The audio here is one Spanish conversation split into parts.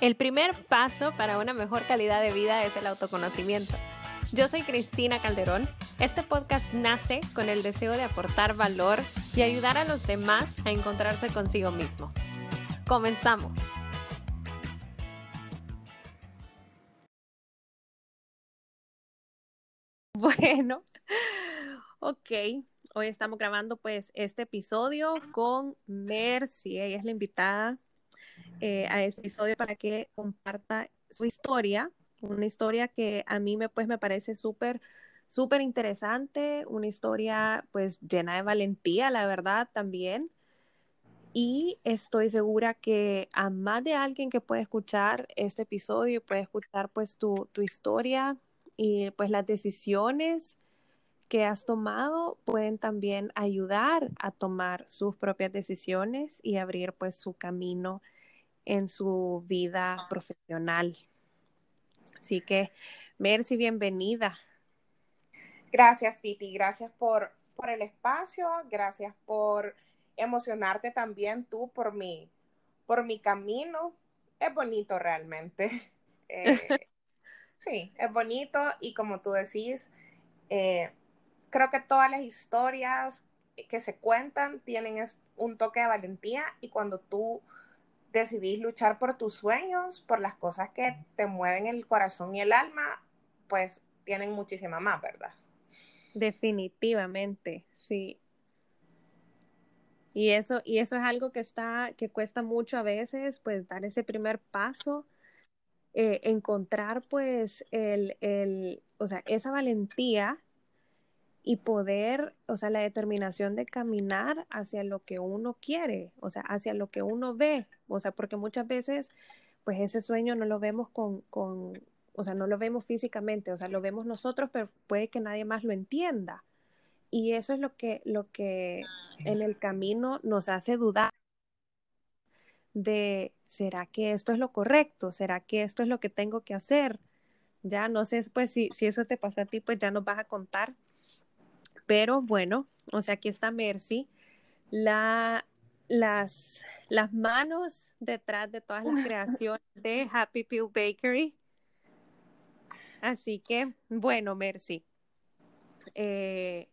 El primer paso para una mejor calidad de vida es el autoconocimiento. Yo soy Cristina Calderón. Este podcast nace con el deseo de aportar valor y ayudar a los demás a encontrarse consigo mismo. Comenzamos. Bueno, ok. Hoy estamos grabando pues este episodio con Mercy. Ella es la invitada eh, a este episodio para que comparta su historia, una historia que a mí me, pues, me parece súper, súper interesante, una historia pues llena de valentía, la verdad, también. Y estoy segura que a más de alguien que puede escuchar este episodio, puede escuchar pues tu, tu historia y pues las decisiones que has tomado pueden también ayudar a tomar sus propias decisiones y abrir pues su camino en su vida profesional. Así que, Mercy, bienvenida. Gracias, Titi. Gracias por, por el espacio. Gracias por emocionarte también tú por mi, por mi camino. Es bonito realmente. Eh, sí, es bonito y como tú decís, eh, creo que todas las historias que se cuentan tienen un toque de valentía y cuando tú decidís luchar por tus sueños, por las cosas que te mueven el corazón y el alma, pues tienen muchísima más, ¿verdad? Definitivamente, sí. Y eso, y eso es algo que está, que cuesta mucho a veces, pues dar ese primer paso, eh, encontrar pues el, el, o sea, esa valentía y poder, o sea, la determinación de caminar hacia lo que uno quiere, o sea, hacia lo que uno ve, o sea, porque muchas veces, pues ese sueño no lo vemos con, con, o sea, no lo vemos físicamente, o sea, lo vemos nosotros, pero puede que nadie más lo entienda. Y eso es lo que, lo que en el camino nos hace dudar de, ¿será que esto es lo correcto? ¿Será que esto es lo que tengo que hacer? Ya no sé, pues si, si eso te pasó a ti, pues ya nos vas a contar pero bueno, o sea, aquí está Mercy. La, las, las manos detrás de todas las creaciones de Happy Peel Bakery. Así que, bueno, Mercy. Eh,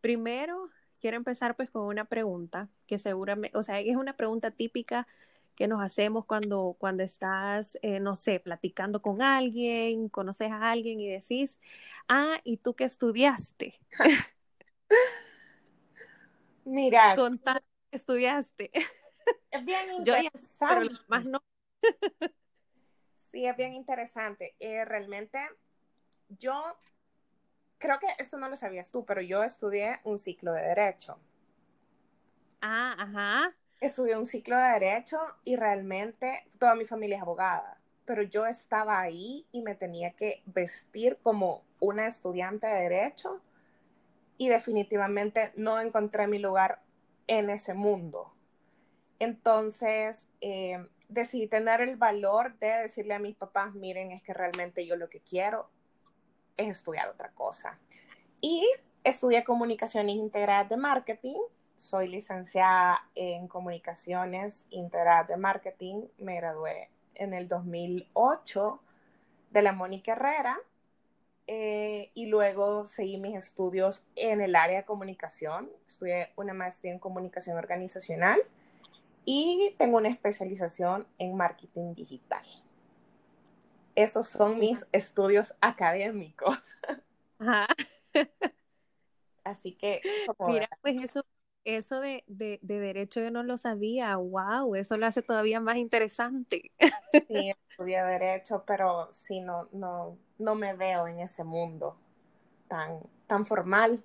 primero, quiero empezar pues con una pregunta que seguramente, o sea, es una pregunta típica que nos hacemos cuando, cuando estás, eh, no sé, platicando con alguien, conoces a alguien y decís, ah, ¿y tú qué estudiaste? Mira. Contar estudiaste. Es bien interesante. más no. sí, es bien interesante. Eh, realmente, yo creo que esto no lo sabías tú, pero yo estudié un ciclo de Derecho. Ah, ajá. Estudié un ciclo de Derecho y realmente toda mi familia es abogada, pero yo estaba ahí y me tenía que vestir como una estudiante de Derecho y definitivamente no encontré mi lugar en ese mundo. Entonces, eh, decidí tener el valor de decirle a mis papás, miren, es que realmente yo lo que quiero es estudiar otra cosa. Y estudié comunicaciones integradas de marketing. Soy licenciada en comunicaciones integradas de marketing. Me gradué en el 2008 de la Mónica Herrera eh, y luego seguí mis estudios en el área de comunicación. Estudié una maestría en comunicación organizacional y tengo una especialización en marketing digital. Esos son mis estudios académicos. Así que... Mira, pues eso, eso de, de, de, derecho yo no lo sabía. ¡Wow! Eso lo hace todavía más interesante. Sí, estudié derecho, pero sí, no, no, no me veo en ese mundo tan, tan formal.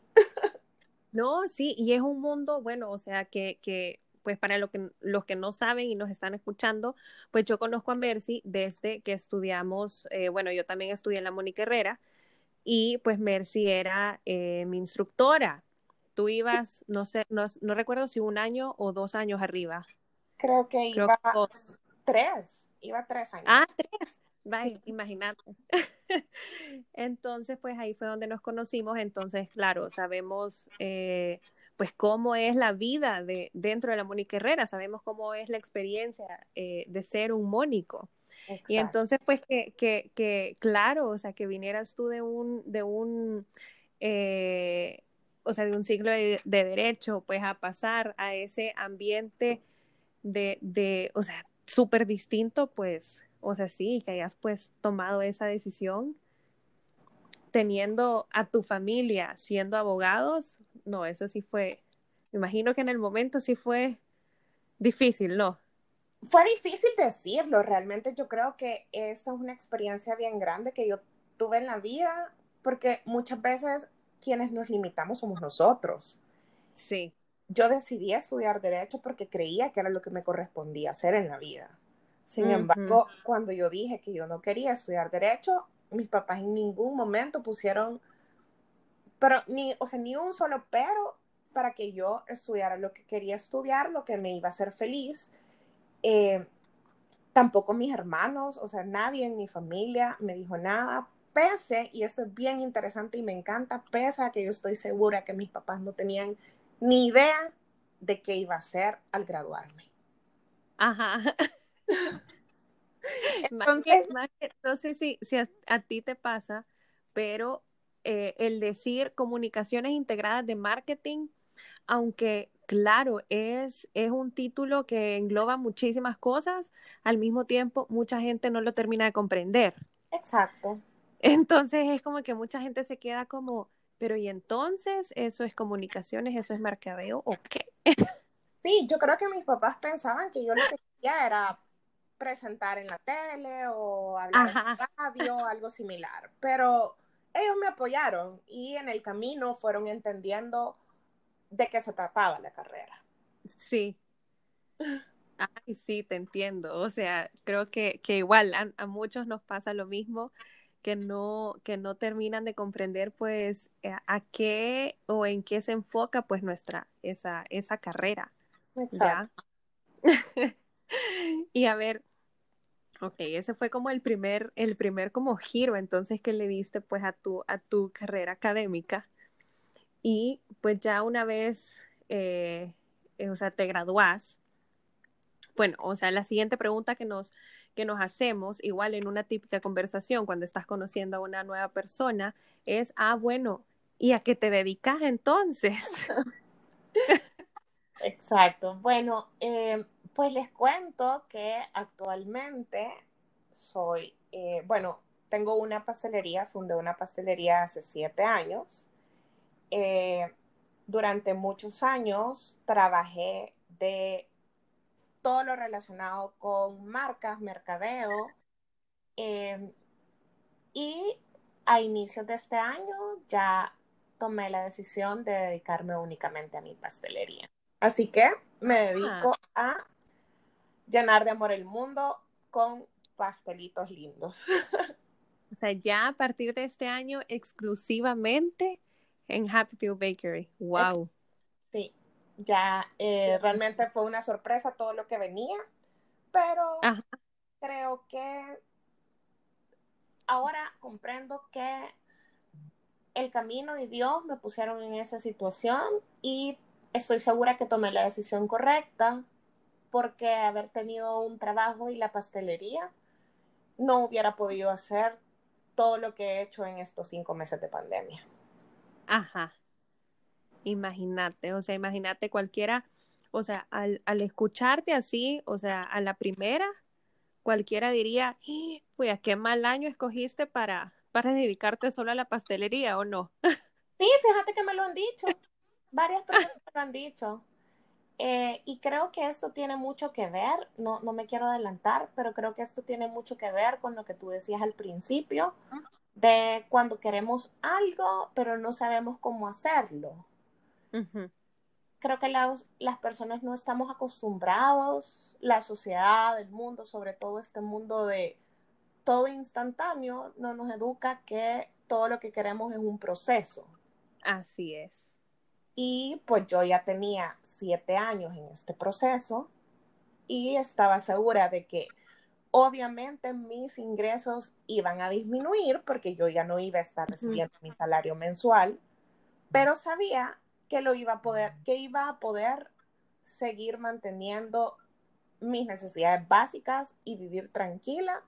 No, sí, y es un mundo, bueno, o sea, que, que pues para lo que, los que no saben y nos están escuchando, pues yo conozco a Mercy desde que estudiamos, eh, bueno, yo también estudié en la Mónica Herrera y pues Mercy era eh, mi instructora. Tú ibas, no sé, no, no, recuerdo si un año o dos años arriba. Creo que iba tres, iba tres años. Ah, tres. Vaya, imagínate. Entonces, pues ahí fue donde nos conocimos. Entonces, claro, sabemos, eh, pues cómo es la vida de, dentro de la Mónica Herrera, sabemos cómo es la experiencia eh, de ser un mónico. Y entonces, pues que, que, que, claro, o sea, que vinieras tú de un, de un, eh, o sea, de un ciclo de, derecho, pues a pasar a ese ambiente de, de o sea, súper distinto, pues, o sea, sí, que hayas pues tomado esa decisión teniendo a tu familia siendo abogados, no, eso sí fue, me imagino que en el momento sí fue difícil, ¿no? Fue difícil decirlo, realmente yo creo que esta es una experiencia bien grande que yo tuve en la vida, porque muchas veces quienes nos limitamos somos nosotros. Sí. Yo decidí estudiar derecho porque creía que era lo que me correspondía hacer en la vida. Sin embargo, cuando yo dije que yo no quería estudiar derecho, mis papás en ningún momento pusieron, pero ni, o sea, ni un solo pero para que yo estudiara lo que quería estudiar, lo que me iba a hacer feliz. Eh, tampoco mis hermanos, o sea, nadie en mi familia me dijo nada, pese, y eso es bien interesante y me encanta, pese a que yo estoy segura que mis papás no tenían ni idea de qué iba a hacer al graduarme. Ajá. Entonces, no sé si, si a, ti te pasa, pero eh, el decir comunicaciones integradas de marketing, aunque claro, es, es un título que engloba muchísimas cosas, al mismo tiempo mucha gente no lo termina de comprender. Exacto. Entonces es como que mucha gente se queda como, pero ¿y entonces eso es comunicaciones, eso es mercadeo o qué? Sí, yo creo que mis papás pensaban que yo lo que quería era presentar en la tele o hablar en la radio, algo similar. Pero ellos me apoyaron y en el camino fueron entendiendo de qué se trataba la carrera. Sí. Ay, sí, te entiendo. O sea, creo que, que igual a, muchos nos pasa lo mismo, que no, que no terminan de comprender pues eh, a, qué o en qué se enfoca pues nuestra, esa, esa carrera. Exacto. Y a ver, ok, ese fue como el primer, el primer como giro entonces que le diste pues a tu, a tu carrera académica. Y pues ya una vez, eh, eh, o sea, te gradúas, bueno, o sea, la siguiente pregunta que nos, que nos hacemos, igual en una típica conversación cuando estás conociendo a una nueva persona, es, ah, bueno, ¿y a qué te dedicas entonces? Exacto. Bueno, eh, pues les cuento que actualmente soy, eh, bueno, tengo una pastelería, fundé una pastelería hace siete años. Eh, durante muchos años trabajé de todo lo relacionado con marcas, mercadeo. Em, y a inicios de este año ya tomé la decisión de dedicarme únicamente a mi pastelería. Así que me dedico a llenar de amor el mundo con pastelitos lindos. o sea, ya a partir de este año exclusivamente en Happy Feel Bakery. Wow. Sí, ya eh, realmente fue una sorpresa todo lo que venía, pero creo que ahora comprendo que el camino y Dios me pusieron en esa situación y estoy segura que tomé la decisión correcta porque haber tenido un trabajo y la pastelería, no hubiera podido hacer todo lo que he hecho en estos cinco meses de pandemia. Ajá. Imagínate, o sea, imagínate cualquiera, o sea, al, escucharte así, o sea, a la primera, cualquiera diría, pues, ¿qué mal año escogiste para, para dedicarte solo a la pastelería o no? Sí, fíjate que me lo han dicho. Varias personas me lo han dicho. Eh, y creo que esto tiene mucho que ver, no, no me quiero adelantar, pero creo que esto tiene mucho que ver con lo que tú decías al principio, de cuando queremos algo, pero no sabemos cómo hacerlo. Creo que las, las personas no estamos acostumbrados, la sociedad, el mundo, sobre todo este mundo de todo instantáneo, no nos educa que todo lo que queremos es un proceso. Así es. Y pues yo ya tenía siete años en este proceso y estaba segura de que obviamente mis ingresos iban a disminuir porque yo ya no iba a estar recibiendo mi salario mensual, pero sabía que lo iba a poder, que iba a poder seguir manteniendo mis necesidades básicas y vivir tranquila,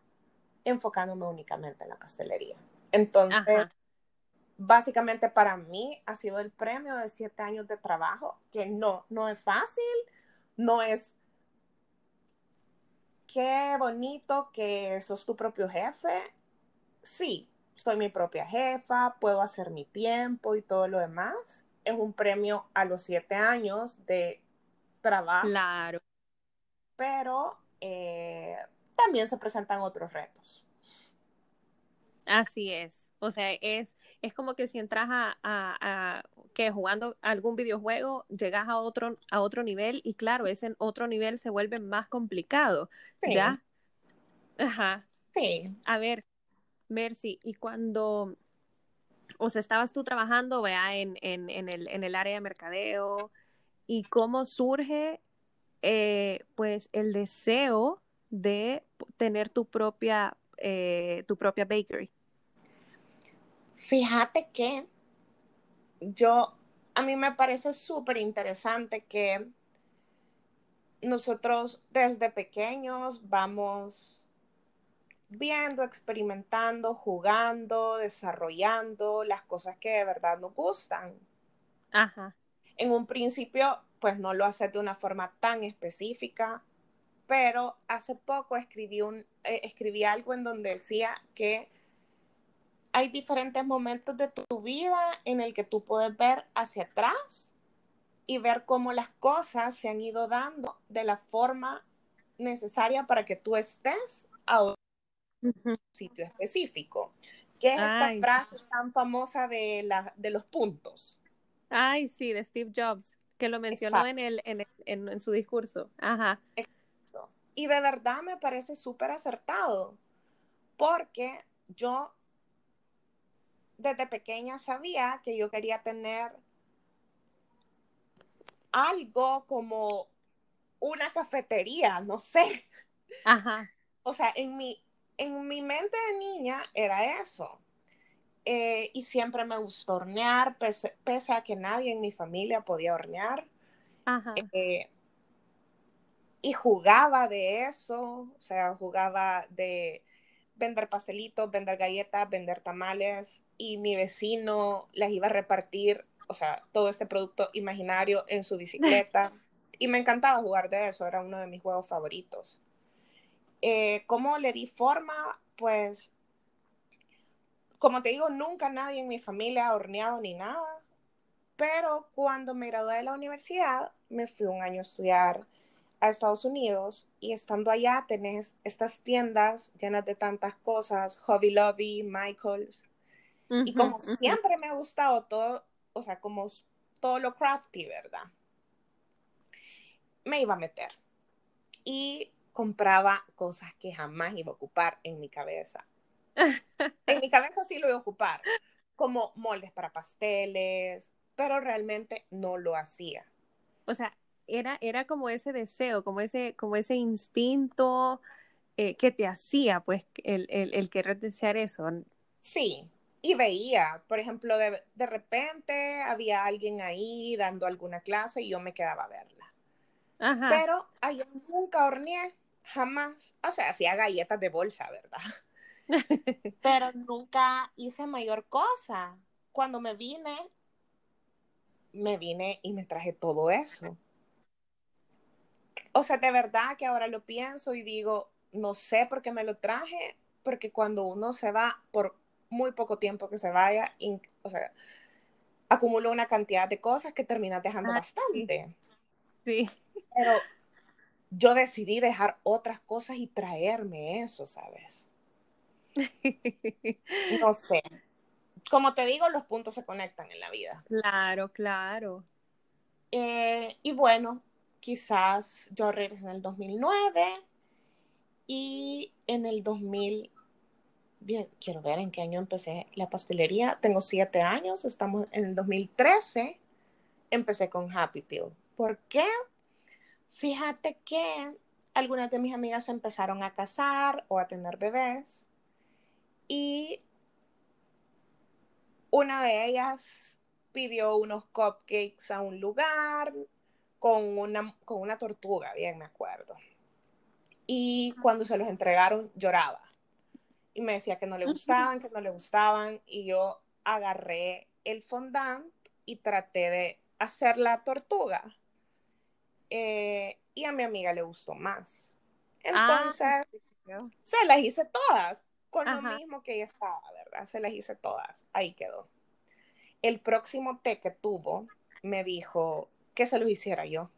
enfocándome únicamente en la pastelería. Entonces, básicamente para mí ha sido el premio de siete años de trabajo, que no, no es fácil, no es qué bonito que sos tu propio jefe. Sí, soy mi propia jefa, puedo hacer mi tiempo y todo lo demás. Es un premio a los siete años de trabajo. Claro. Pero eh, también se presentan otros retos. Así es. O sea, es, es como que si entras a, que jugando algún videojuego, llegas a otro, a otro nivel y claro, ese otro nivel se vuelve más complicado. ¿Ya? Ajá. Sí. A ver, Mercy, y cuando, o sea, estabas tú trabajando, vea, en, en, en, el, en el área de mercadeo, y cómo surge, eh, pues, el deseo de tener tu propia, eh, tu propia bakery. Fíjate que yo, a mí me parece súper interesante que nosotros desde pequeños vamos viendo, experimentando, jugando, desarrollando las cosas que de verdad nos gustan. Ajá. En un principio, pues no lo hace de una forma tan específica, pero hace poco escribí, un, eh, escribí algo en donde decía que hay diferentes momentos de tu vida en el que tú puedes ver hacia atrás y ver cómo las cosas se han ido dando de la forma necesaria para que tú estés a un sitio específico. ¿Qué es esta frase tan famosa de, la, de los puntos? Ay, sí, de Steve Jobs, que lo mencionó en, el, en, en, en, su discurso. Ajá. Exacto. Y de verdad me parece súper acertado, porque yo desde pequeña sabía que yo quería tener algo como una cafetería, no sé. Ajá. O sea, en mi, en mi mente de niña era eso. Eh, y siempre me gustó hornear, pese, a que nadie en mi familia podía hornear. Ajá. Eh, y jugaba de eso, o sea, jugaba de vender pastelitos, vender galletas, vender tamales, y mi vecino les iba a repartir, o sea, todo este producto imaginario en su bicicleta. y me encantaba jugar de eso, era uno de mis juegos favoritos. Eh, ¿Cómo le di forma? Pues, como te digo, nunca nadie en mi familia ha horneado ni nada, pero cuando me gradué de la universidad, me fui un año a estudiar a Estados Unidos y estando allá tenés estas tiendas llenas de tantas cosas, Hobby Lobby, Michaels, y como siempre me ha gustado todo, o sea, como todo lo crafty, ¿verdad? Me iba a meter. Y compraba cosas que jamás iba a ocupar en mi cabeza. en mi cabeza sí lo iba a ocupar, como moldes para pasteles, pero realmente no lo hacía. O sea, era, era como ese deseo, como ese, como ese instinto eh, que te hacía, pues, el, el, el, querer desear eso. Sí, y veía, por ejemplo, de, de repente había alguien ahí dando alguna clase y yo me quedaba a verla. Ajá. Pero yo nunca horneé jamás, o sea, hacía galletas de bolsa, ¿verdad? Pero nunca hice mayor cosa. Cuando me vine, me vine y me traje todo eso. O sea, de verdad que ahora lo pienso y digo, no sé por qué me lo traje, porque cuando uno se va por muy poco tiempo que se vaya, o sea, acumula una cantidad de cosas que terminas dejando ah, bastante. sí. Pero yo decidí dejar otras cosas y traerme eso, ¿sabes? No sé. Como te digo, los puntos se conectan en la vida. Claro, claro. Eh, y bueno, quizás yo regresé en el 2009 y en el 2000, quiero ver en qué año empecé la pastelería. Tengo siete años, estamos en el 2013, empecé con Happy Pill. ¿Por qué? Fíjate que algunas de mis amigas empezaron a casar o a tener bebés y una de ellas pidió unos cupcakes a un lugar con una, con una tortuga, bien me acuerdo. Y cuando se los entregaron lloraba. Y me decía que no le gustaban, que no le gustaban. Y yo agarré el fondant y traté de hacer la tortuga. Eh, y a mi amiga le gustó más. Ah, Entonces, se las hice todas, con lo mismo que ella estaba, ¿verdad? Se las hice todas. Ahí quedó. El próximo té que tuvo, me dijo que se lo hiciera yo.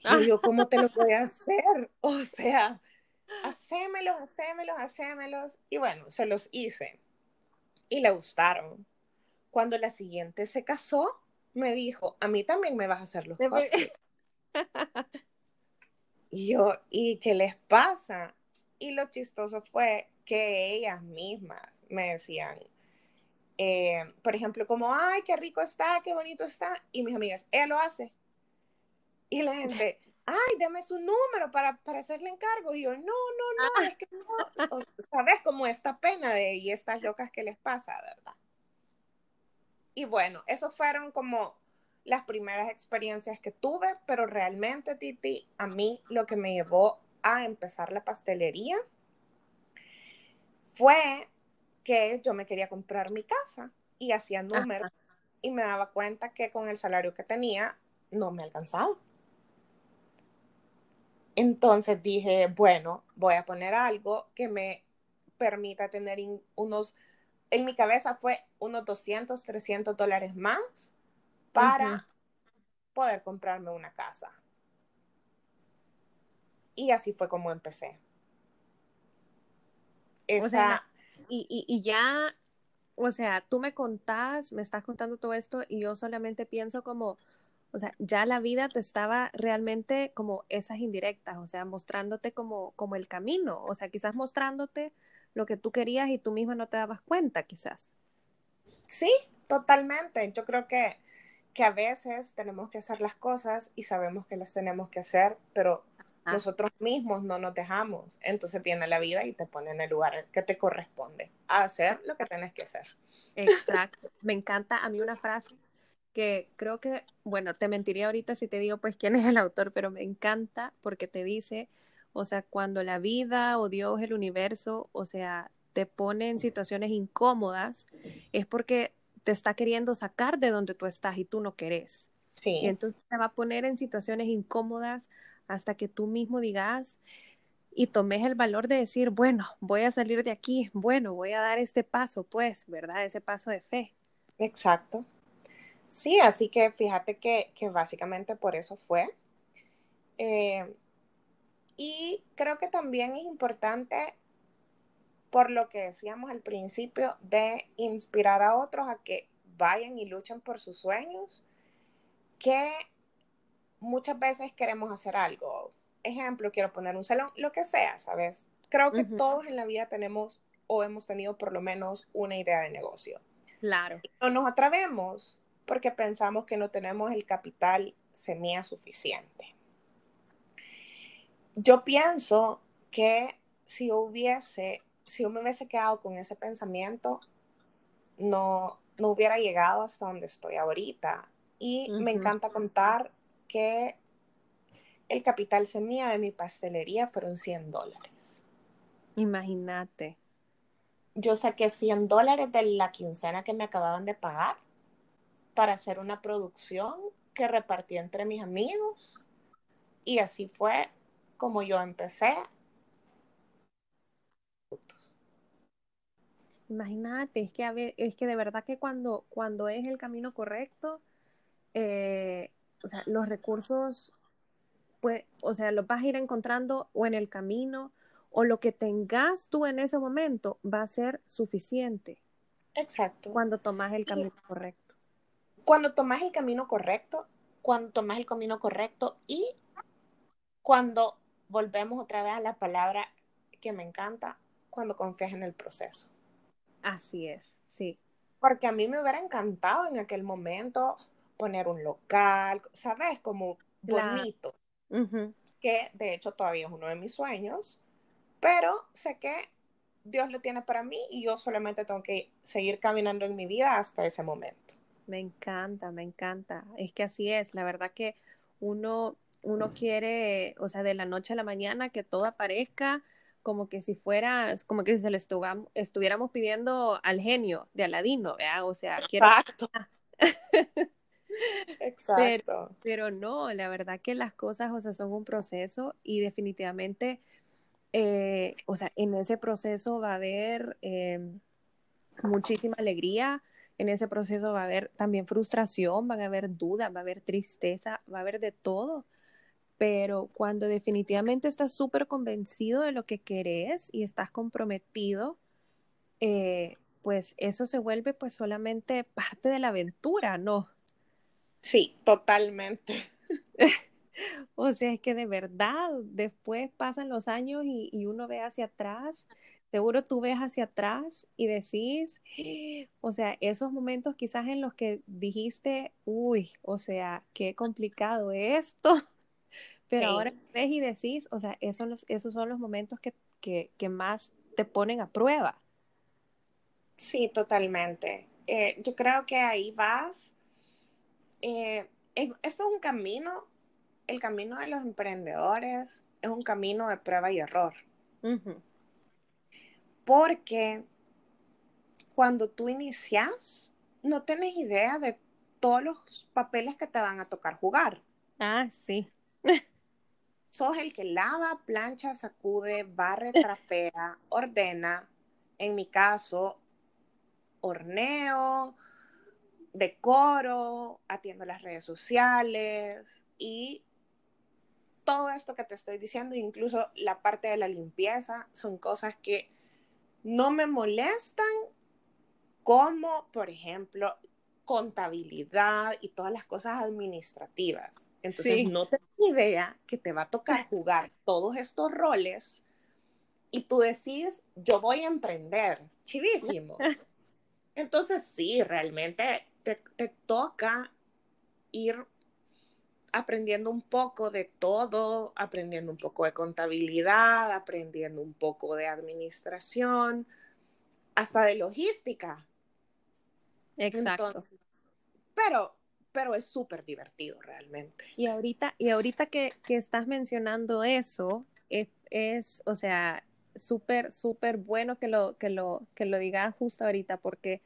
Y yo, ¿cómo te lo voy a hacer? O sea, hacémelos, hacémelos, hacémelos. Y bueno, se los hice. Y le gustaron. Cuando la siguiente se casó, me dijo, a mí también me vas a hacer los cupcakes. y yo, ¿y qué les pasa? Y lo chistoso fue que ellas mismas me decían, eh, por ejemplo, como, ay, qué rico está, qué bonito está. Y mis amigas, ella lo hace. Y la gente, ay, dame su número para, para hacerle encargo. Y yo, no, no, no, ah. es que no. ¿Sabes? Como esta pena de, y estas locas que les pasa, ¿verdad? Y bueno, esos fueron como las primeras experiencias que tuve, pero realmente, Titi, a mí lo que me llevó a empezar la pastelería fue que yo me quería comprar mi casa y hacía números y me daba cuenta que con el salario que tenía no me alcanzaba. Entonces dije, bueno, voy a poner algo que me permita tener unos, en mi cabeza fue unos 200, 300 dólares más para poder comprarme una casa. Y así fue como empecé. Esa... y, y ya, o sea, tú me contás, me estás contando todo esto y yo solamente pienso como, o sea, ya la vida te estaba realmente como esas indirectas, o sea, mostrándote como, como el camino, o sea, quizás mostrándote lo que tú querías y tú misma no te dabas cuenta, quizás. Sí, totalmente. Yo creo que, que a veces tenemos que hacer las cosas y sabemos que las tenemos que hacer, pero nosotros mismos no nos dejamos. Entonces viene la vida y te pone en el lugar que te corresponde a hacer lo que tienes que hacer. Exacto. Me encanta a mí una frase que creo que, bueno, te mentiría ahorita si te digo pues quién es el autor, pero me encanta porque te dice, o sea, cuando la vida o Dios, el universo, o sea, te pone en situaciones incómodas, es porque te está queriendo sacar de donde tú estás y tú no querés. Sí. Y entonces te va a poner en situaciones incómodas hasta que tú mismo digas y tomes el valor de decir, bueno, voy a salir de aquí, bueno, voy a dar este paso, pues, ¿verdad? Ese paso de fe. Exacto. Sí, así que fíjate que, básicamente por eso fue. Eh, y creo que también es importante, por lo que decíamos al principio, de inspirar a otros a que vayan y luchen por sus sueños, que muchas veces queremos hacer algo. Ejemplo, quiero poner un salón, lo que sea, ¿sabes? Creo que todos en la vida tenemos o hemos tenido por lo menos una idea de negocio. Claro. no nos atrevemos porque pensamos que no tenemos el capital semilla suficiente. Yo pienso que si hubiese, si yo me hubiese quedado con ese pensamiento, no, no hubiera llegado hasta donde estoy ahorita. Y me encanta contar que el capital semilla de mi pastelería fueron 100 dólares. Imagínate. Yo saqué 100 dólares de la quincena que me acababan de pagar para hacer una producción que repartí entre mis amigos y así fue como yo empecé. Imagínate, es que, es que de verdad que cuando, cuando es el camino correcto, eh, o sea, los recursos, pues, o sea, los vas a ir encontrando o en el camino o lo que tengas tú en ese momento va a ser suficiente. Exacto. Cuando tomas el camino correcto cuando tomas el camino correcto, cuando tomas el camino correcto y cuando volvemos otra vez a la palabra que me encanta, cuando confías en el proceso. Así es, sí. Porque a mí me hubiera encantado en aquel momento poner un local, ¿sabes? Como bonito. Que de hecho todavía es uno de mis sueños, pero sé que Dios lo tiene para mí y yo solamente tengo que seguir caminando en mi vida hasta ese momento. Me encanta, me encanta. Es que así es. La verdad que uno, uno quiere, o sea, de la noche a la mañana que todo aparezca como que si fuera, como que si se le estuviéramos pidiendo al genio de Aladino, ¿verdad? O sea, quiero... Exacto. Exacto. Pero, no, la verdad que las cosas, o sea, son un proceso y definitivamente, eh, o sea, en ese proceso va a haber em, muchísima alegría, en ese proceso va a haber también frustración, van a haber dudas, va a haber tristeza, va a haber de todo. Pero cuando definitivamente estás súper convencido de lo que querés y estás comprometido, eh, pues eso se vuelve pues solamente parte de la aventura, ¿no? Sí, totalmente. o sea, es que de verdad, después pasan los años y, uno ve hacia atrás, seguro tú ves hacia atrás y decís, o sea, esos momentos quizás en los que dijiste, uy, o sea, qué complicado esto, pero ahora ves y decís, o sea, esos son los, esos son los momentos que, que, más te ponen a prueba. Sí, totalmente. Eh, yo creo que ahí vas eh, esto es un camino, el camino de los emprendedores es un camino de prueba y error. Porque cuando tú inicias, no tienes idea de todos los papeles que te van a tocar jugar. Ah, sí. Sos el que lava, plancha, sacude, barre, trapea, ordena. En mi caso, horneo, decoro, atiendo las redes sociales y todo esto que te estoy diciendo, incluso la parte de la limpieza, son cosas que no me molestan como, por ejemplo, contabilidad y todas las cosas administrativas. Entonces, no tengo idea que te va a tocar jugar todos estos roles y tú decís, yo voy a emprender, chivísimo. Entonces, sí, realmente te, toca ir aprendiendo un poco de todo, aprendiendo un poco de contabilidad, aprendiendo un poco de administración, hasta de logística. Exacto. pero, pero es súper divertido realmente. Y ahorita, y ahorita que, estás mencionando eso, es, es o sea, súper, súper bueno que lo, que lo, que lo digas justo ahorita, porque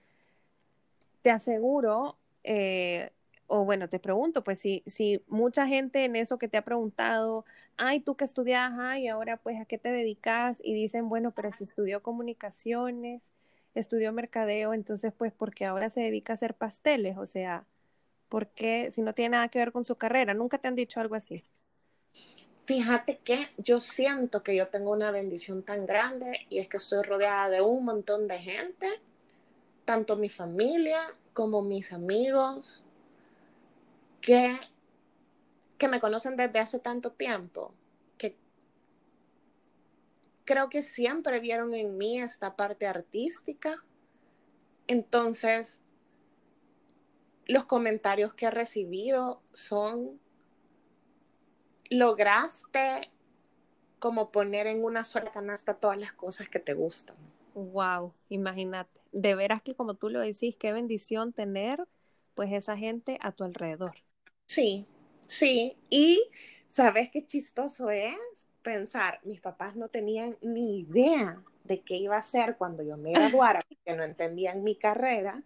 te aseguro, eh, o bueno, te pregunto, pues si, si mucha gente en eso que te ha preguntado, ay, tú que estudias, ay, ahora pues a qué te dedicas, y dicen, bueno, pero si estudió comunicaciones, estudió mercadeo, entonces pues porque ahora se dedica a hacer pasteles, o sea, ¿por qué si no tiene nada que ver con su carrera? ¿Nunca te han dicho algo así? Fíjate que yo siento que yo tengo una bendición tan grande y es que estoy rodeada de un montón de gente tanto mi familia como mis amigos que, que me conocen desde hace tanto tiempo, que creo que siempre vieron en mí esta parte artística. Entonces, los comentarios que he recibido son, lograste como poner en una sola canasta todas las cosas que te gustan. Wow, imagínate. De veras que como tú lo decís, qué bendición tener pues esa gente a tu alrededor. Sí, sí. Y sabes qué chistoso es pensar, mis papás no tenían ni idea de qué iba a hacer cuando yo me graduara, porque no entendían mi carrera.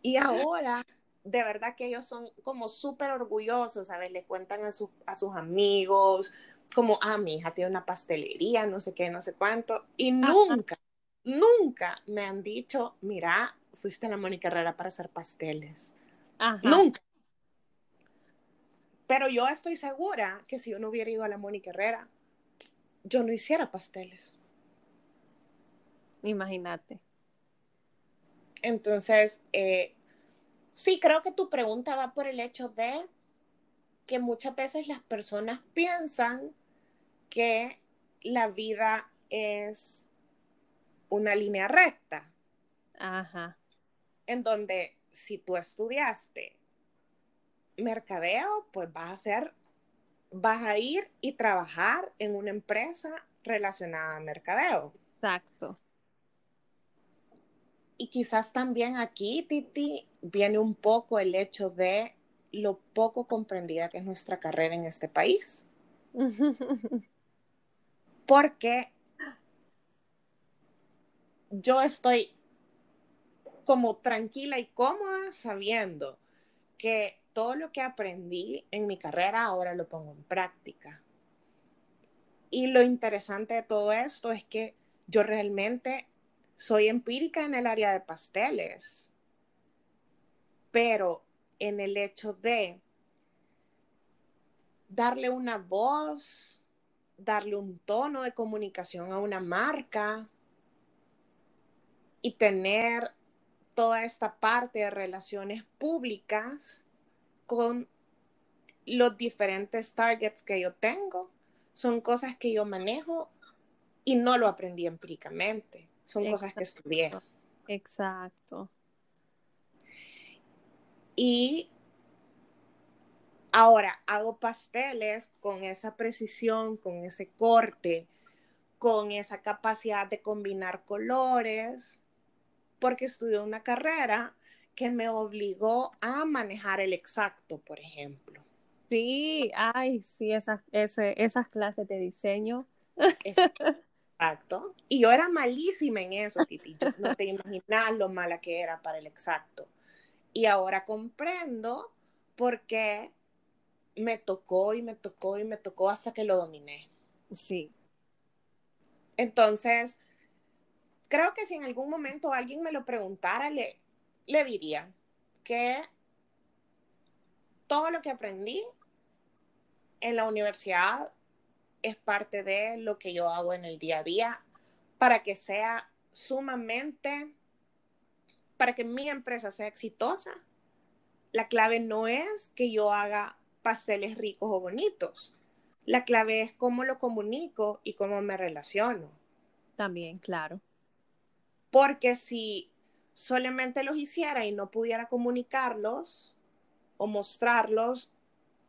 Y ahora, de verdad que ellos son como súper orgullosos, ¿sabes? Le cuentan a, a sus amigos, como, ah, mi hija tiene una pastelería, no sé qué, no sé cuánto. Y nunca, nunca me han dicho, mira, fuiste a la Mónica Herrera para hacer pasteles. Nunca. Pero yo estoy segura que si yo no hubiera ido a la Mónica Herrera, yo no hiciera pasteles. Imagínate. Entonces, eh, sí, creo que tu pregunta va por el hecho de que muchas veces las personas piensan que la vida es una línea recta. Ajá. En donde si tú estudiaste mercadeo, pues vas a hacer, vas a ir y trabajar en una empresa relacionada a mercadeo. Exacto. y quizás también aquí, Titi, viene un poco el hecho de lo poco comprendida que es nuestra carrera en este país. Porque yo estoy como tranquila y cómoda sabiendo que todo lo que aprendí en mi carrera ahora lo pongo en práctica. Y lo interesante de todo esto es que yo realmente soy empírica en el área de pasteles, pero en el hecho de darle una voz, darle un tono de comunicación a una marca y tener toda esta parte de relaciones públicas con los diferentes targets que yo tengo. Son cosas que yo manejo y no lo aprendí empíricamente. Son cosas que estudié. Exacto. Y ahora hago pasteles con esa precisión, con ese corte, con esa capacidad de combinar colores, porque estudié una carrera que me obligó a manejar el exacto, por ejemplo. Sí, ay, sí, esas, esas clases de diseño. Exacto. Y yo era malísima en eso, Titi. no te imaginas lo mala que era para el exacto. Y ahora comprendo por qué me tocó y me tocó y me tocó hasta que lo dominé. Sí. Entonces, creo que si en algún momento alguien me lo preguntara, le, diría que todo lo que aprendí en la universidad es parte de lo que yo hago en el día a día para que sea sumamente, para que mi empresa sea exitosa. La clave no es que yo haga pasteles ricos o bonitos. La clave es cómo lo comunico y cómo me relaciono. También, claro. Porque si solamente los hiciera y no pudiera comunicarlos o mostrarlos,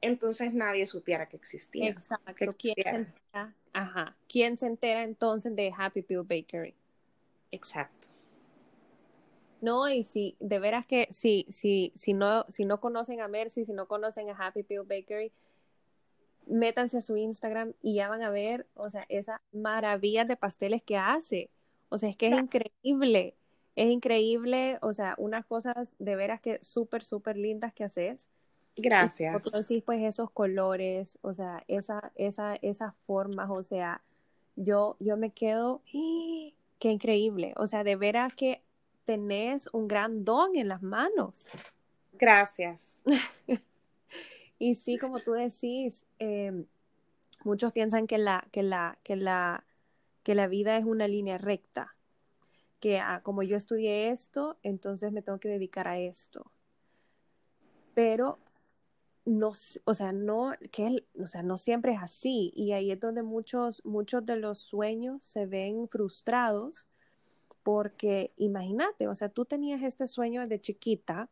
entonces nadie supiera que existía. Exacto. ¿Quién, se entera? Ajá. ¿Quién se entera entonces de Happy Pill Bakery? Exacto. No, y si de veras que si, si, si, no, si no conocen a Mercy, si no conocen a Happy Pill Bakery, métanse a su Instagram y ya van a ver, o sea, esa maravilla de pasteles que hace. O sea, es que es increíble, es increíble, o sea, unas cosas de veras que súper, súper lindas que haces. Gracias. Porque pues esos colores, o sea, esa, esa, esas formas, o sea, yo, yo me quedo, ¡ah! qué increíble, o sea, de veras que tenés un gran don en las manos. Gracias. y sí, como tú decís, em, muchos piensan que la, que la, que la, que la vida es una línea recta, que ah, como yo estudié esto, entonces me tengo que dedicar a esto. Pero no, o sea, no, que, o sea, no siempre es así. Y ahí es donde muchos, muchos de los sueños se ven frustrados porque imagínate, o sea, tú tenías este sueño desde chiquita,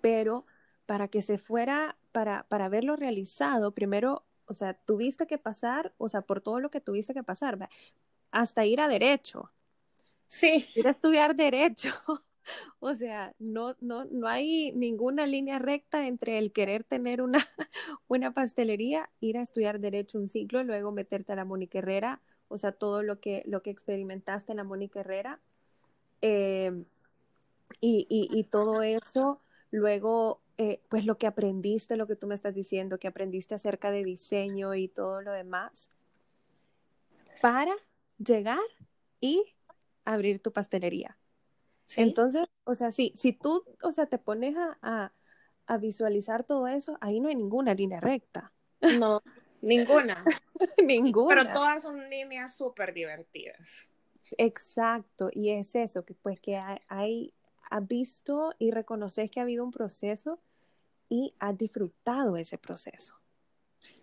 pero para que se fuera, para, para verlo realizado, primero, o sea, tuviste que pasar, o sea, por todo lo que tuviste que pasar, hasta ir a derecho. Sí. Ir a estudiar derecho. O sea, no, no, no hay ninguna línea recta entre el querer tener una, una pastelería, ir a estudiar derecho un ciclo, luego meterte a la Mónica Herrera, o sea, todo lo que, lo que experimentaste en la Mónica Herrera. Em, y, y, todo eso, luego, eh, pues lo que aprendiste, lo que tú me estás diciendo, que aprendiste acerca de diseño y todo lo demás, para llegar y abrir tu pastelería. Entonces, o sea, si, si tú, o sea, te pones a, a, visualizar todo eso, ahí no hay ninguna línea recta. No, ninguna. ninguna. Pero todas son líneas súper divertidas. Exacto, y es eso, que pues que hay, hay, has visto y reconoces que ha habido un proceso y has disfrutado ese proceso.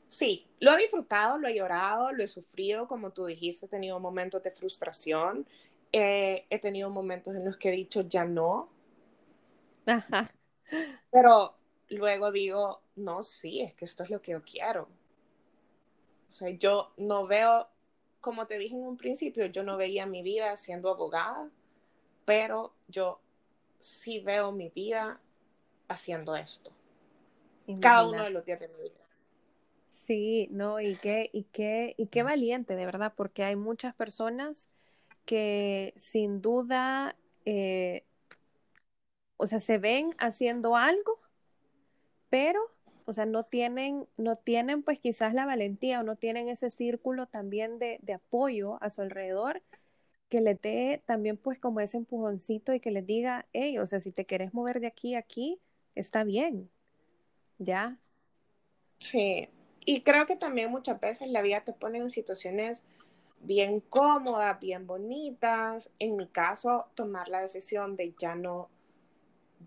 Sí, lo he disfrutado, lo he llorado, lo he sufrido, como tú dijiste, he tenido momentos de frustración, eh, he tenido momentos en los que he dicho ya no. Ajá. Pero luego digo, no, sí, es que esto es lo que yo quiero. O sea, yo no veo, como te dije en un principio, yo no veía mi vida siendo abogada, pero yo sí veo mi vida haciendo esto. Cada uno de los días de mi vida. Sí, no, y qué, y qué, y qué valiente, de verdad, porque hay muchas personas que sin duda, eh, o sea, se ven haciendo algo, pero, o sea, no tienen, no tienen pues quizás la valentía o no tienen ese círculo también de, de apoyo a su alrededor que le dé también pues como ese empujoncito y que les diga, hey, o sea, si te quieres mover de aquí a aquí, está bien, ¿ya? Sí, y creo que también muchas veces la vida te pone en situaciones bien cómodas, bien bonitas. En mi caso, tomar la decisión de ya no,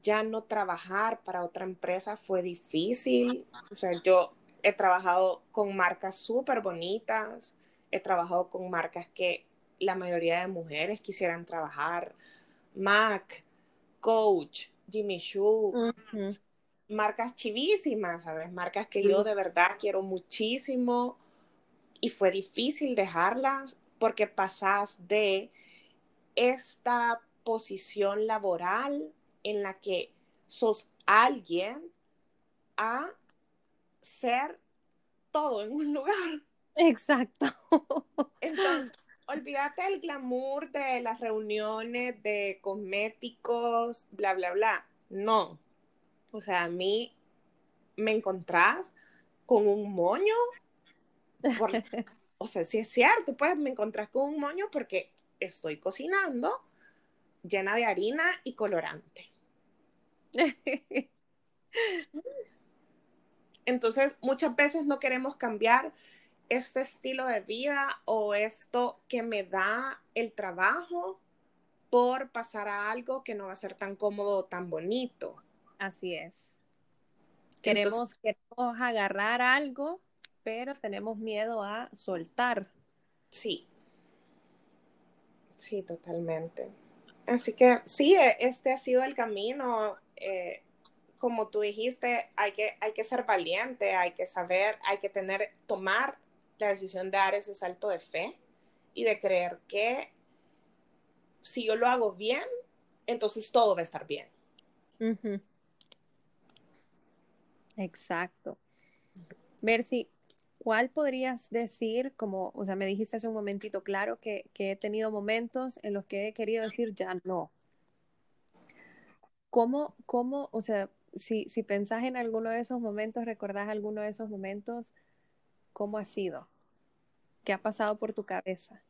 ya no trabajar para otra empresa fue difícil. O sea, yo he trabajado con marcas súper bonitas, he trabajado con marcas que la mayoría de mujeres quisieran trabajar. Mac, Coach, Jimmy Choo, marcas chivísimas, ¿sabes? Marcas que yo de verdad quiero muchísimo y fue difícil dejarlas porque pasas de esta posición laboral en la que sos alguien a ser todo en un lugar. Exacto. Entonces, olvídate el glamour de las reuniones de cosméticos, bla, bla, bla. No. O sea, a mí me encontrás con un moño. o sea, sí es cierto, pues me encontrás con un moño porque estoy cocinando llena de harina y colorante. Entonces, muchas veces no queremos cambiar este estilo de vida o esto que me da el trabajo por pasar a algo que no va a ser tan cómodo o tan bonito. Así es. Queremos, queremos agarrar algo, pero tenemos miedo a soltar. Sí. Sí, totalmente. Así que sí, e, este ha sido el camino. Eh, como tú dijiste, hay que, hay que ser valiente, hay que saber, hay que tener, tomar la decisión de dar ese salto de fe y de creer que si yo lo hago bien, entonces todo va a estar bien. Exacto. Mercy, ¿cuál podrías decir, como, o sea, me dijiste hace un momentito, claro, que, que he tenido momentos en los que he querido decir ya no? ¿Cómo, cómo, o sea, si, si pensás en alguno de esos momentos, recordás alguno de esos momentos, ¿Cómo ha sido? ¿Qué ha pasado por tu cabeza?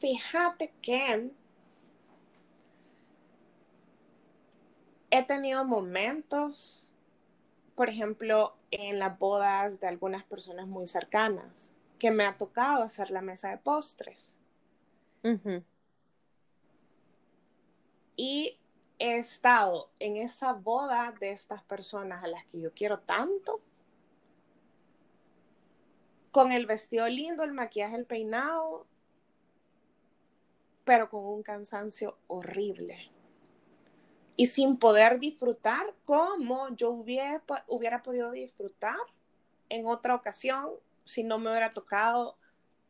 Fíjate que he tenido momentos, por ejemplo, en las bodas de algunas personas muy cercanas, que me ha tocado hacer la mesa de postres. Y he estado en esa boda de estas personas a las que yo quiero tanto, con el vestido lindo, el maquillaje, el peinado, pero con un cansancio horrible. Y sin poder disfrutar como yo hubiera, hubiera podido disfrutar en otra ocasión si no me hubiera tocado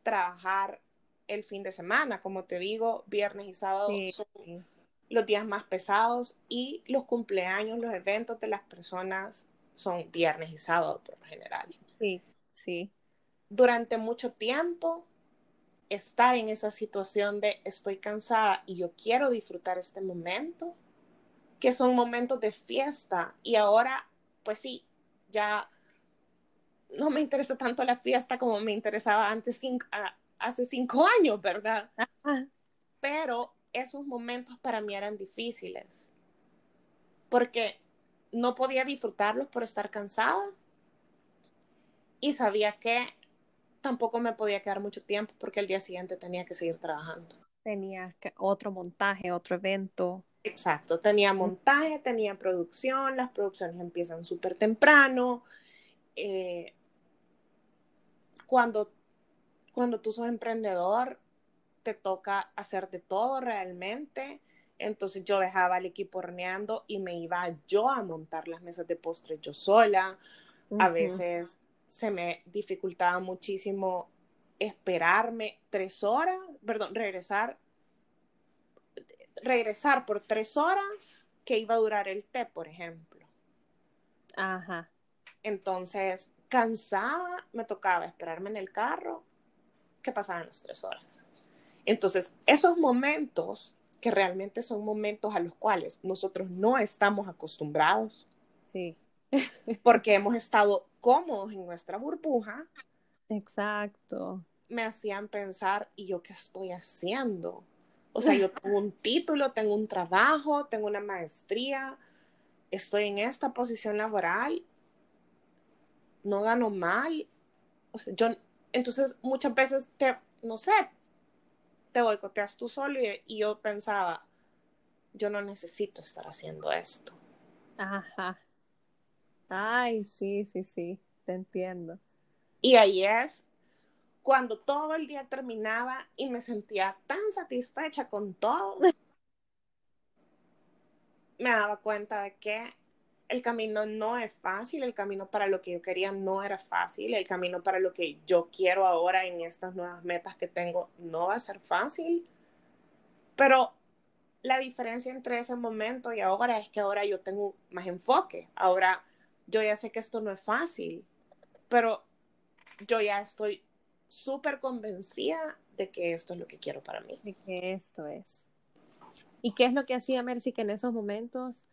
trabajar el fin de semana. Como te digo, viernes y sábado son los días más pesados y los cumpleaños, los eventos de las personas son viernes y sábado por lo general. Sí, sí. Durante mucho tiempo, estar en esa situación de estoy cansada y yo quiero disfrutar este momento, que son momentos de fiesta y ahora, pues sí, ya no me interesa tanto la fiesta como me interesaba antes, hace cinco años, ¿verdad? Pero esos momentos para mí eran difíciles, porque no podía disfrutarlos por estar cansada y sabía que tampoco me podía quedar mucho tiempo porque el día siguiente tenía que seguir trabajando. Tenía otro montaje, otro evento. Exacto, tenía montaje, tenía producción, las producciones empiezan súper temprano. Eh, cuando, cuando tú sos emprendedor, te toca hacer de todo realmente. Entonces yo dejaba al equipo horneando y me iba yo a montar las mesas de postre yo sola. A veces se me dificultaba muchísimo esperarme tres horas, perdón, regresar, regresar por tres horas que iba a durar el té, por ejemplo. Ajá. Entonces, cansada, me tocaba esperarme en el carro que pasaban las tres horas. Entonces, esos momentos que realmente son momentos a los cuales nosotros no estamos acostumbrados. Sí. porque hemos estado cómodos en nuestra burbuja. Exacto. Me hacían pensar, ¿y yo qué estoy haciendo? O sea, yo tengo un título, tengo un trabajo, tengo una maestría, estoy en esta posición laboral, no gano mal. O sea, yo, entonces muchas veces te, no sé, te boicoteas tú solo y, y yo pensaba, yo no necesito estar haciendo esto. Ajá. Ay, sí, sí, sí, te entiendo. Y ahí es cuando todo el día terminaba y me sentía tan satisfecha con todo, me daba cuenta de que el camino no es fácil, el camino para lo que yo quería no era fácil, el camino para lo que yo quiero ahora en estas nuevas metas que tengo no va a ser fácil, pero la diferencia entre ese momento y ahora es que ahora yo tengo más enfoque, ahora yo ya sé que esto no es fácil, pero yo ya estoy súper convencida de que esto es lo que quiero para mí. De que esto es. ¿Y qué es lo que hacía Mercy que en esos momentos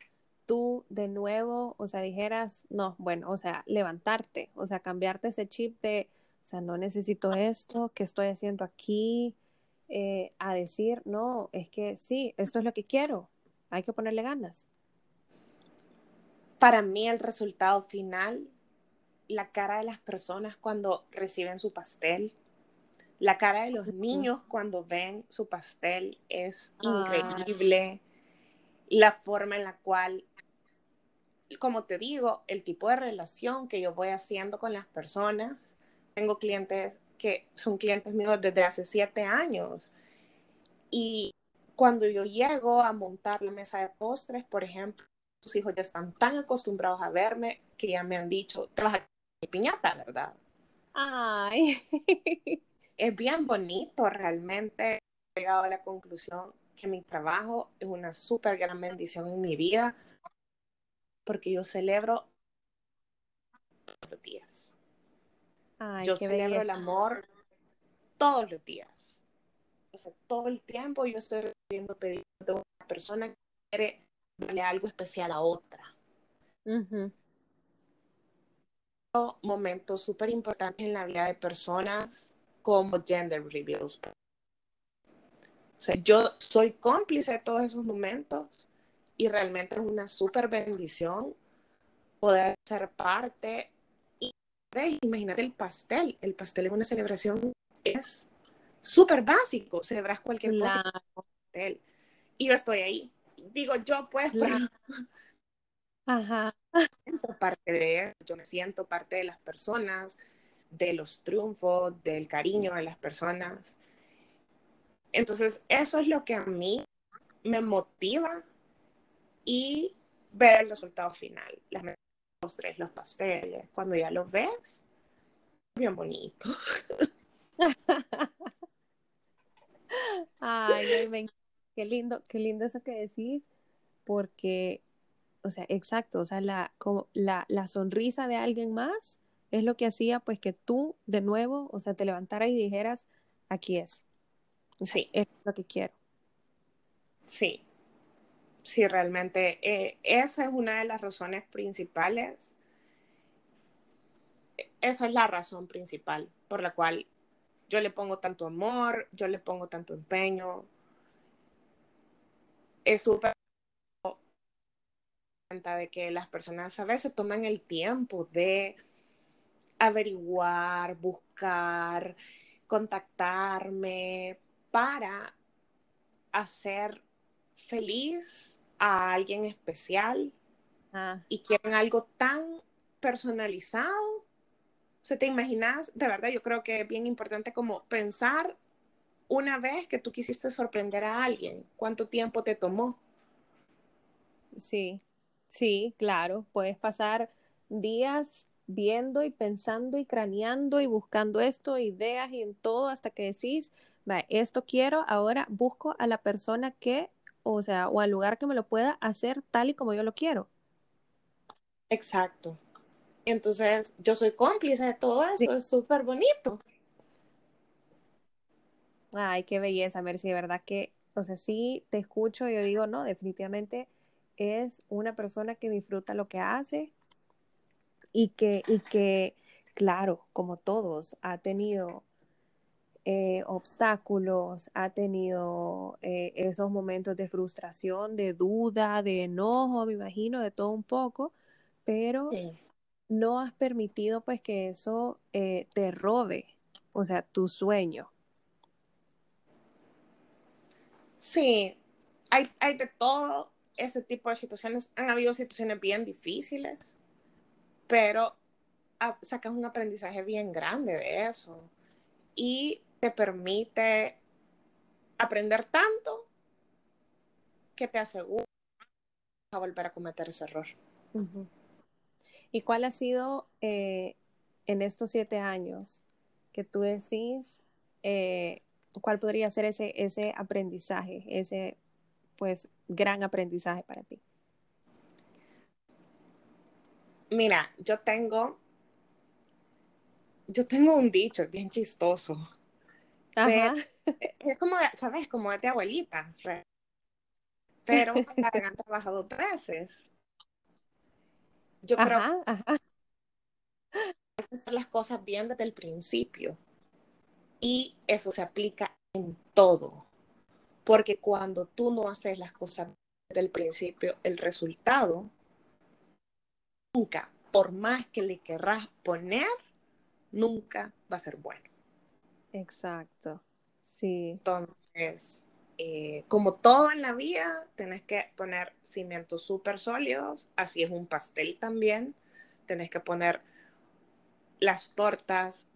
tú de nuevo, o sea, dijeras, no, bueno, o sea, levantarte, o sea, cambiarte ese chip de, o sea, no necesito esto, ¿qué estoy haciendo aquí? Eh, a decir, no, es que sí, esto es lo que quiero, hay que ponerle ganas para mí el resultado final, la cara de las personas cuando reciben su pastel, la cara de los niños cuando ven su pastel es increíble. La forma en la cual, como te digo, el tipo de relación que yo voy haciendo con las personas. Tengo clientes que son clientes míos desde hace siete años. Y cuando yo llego a montar la mesa de postres, por ejemplo, tus hijos ya están tan acostumbrados a verme que ya me han dicho, te vas a piñata, ¿verdad? Ay. Es bien bonito realmente. He llegado a la conclusión que mi trabajo es una súper gran bendición en mi vida porque yo celebro todos los días. yo celebro el amor todos los días. O sea, todo el tiempo yo estoy recibiendo pedidos de una persona que quiere darle algo especial a otra. Momentos súper importantes en la vida de personas como gender reveals. O sea, yo soy cómplice de todos esos momentos y realmente es una súper bendición poder ser parte. Y imagínate el pastel. El pastel es una celebración, es súper básico. Celebras cualquier cosa. Pastel. Y yo estoy ahí digo yo, pues, Ajá. siento parte de yo me siento parte de las personas, de los triunfos, del cariño de las personas. Entonces, eso es lo que a mí me motiva y ver el resultado final, las tres, los pasteles, cuando ya los ves, bien bonito. Ay, me qué lindo, qué lindo eso que decís, porque, o sea, exacto, o sea, la, como la, la sonrisa de alguien más es lo que hacía pues que tú de nuevo, o sea, te levantaras y dijeras, aquí es. Sí. Es lo que quiero. Sí, sí, realmente. Eh, esa es una de las razones principales. Esa es la razón principal por la cual yo le pongo tanto amor, yo le pongo tanto empeño, es súper de que las personas a veces toman el tiempo de averiguar, buscar, contactarme para hacer feliz a alguien especial ah. y quieren algo tan personalizado. O sea, te imaginas, de verdad, yo creo que es bien importante como pensar una vez que tú quisiste sorprender a alguien, ¿cuánto tiempo te tomó? Sí, sí, claro, puedes pasar días viendo y pensando y craneando y buscando esto, ideas y en todo hasta que decís, esto quiero, ahora busco a la persona que, o sea, o al lugar que me lo pueda hacer tal y como yo lo quiero. Exacto. Entonces, yo soy cómplice de todo eso, es súper bonito. Ay, qué belleza, Mercy, de verdad que, o sea, sí te escucho, yo digo, no, definitivamente es una persona que disfruta lo que hace y que, y que claro, como todos, ha tenido eh, obstáculos, ha tenido eh, esos momentos de frustración, de duda, de enojo, me imagino, de todo un poco, pero no has permitido pues que eso eh, te robe, o sea, tu sueño. Sí, hay, hay de todo ese tipo de situaciones. Han habido situaciones bien difíciles, pero sacas un aprendizaje bien grande de eso y te permite aprender tanto que te asegura a volver a cometer ese error. ¿Y cuál ha sido eh, en estos siete años que tú decís, eh, cuál podría ser ese, ese aprendizaje, ese pues gran aprendizaje para ti? Mira, yo tengo, yo tengo un dicho bien chistoso. Ajá. es como, ¿sabes? Como de abuelita. Pero han trabajado dos veces. Yo creo que hacer las cosas bien desde el principio. Y eso se aplica en todo. Porque cuando tú no haces las cosas desde el principio, el resultado nunca, por más que le querrás poner, nunca va a ser bueno. Exacto. Sí. Entonces, eh, como todo en la vida, tenés que poner cimientos súper sólidos, así es un pastel también, tenés que poner las tortas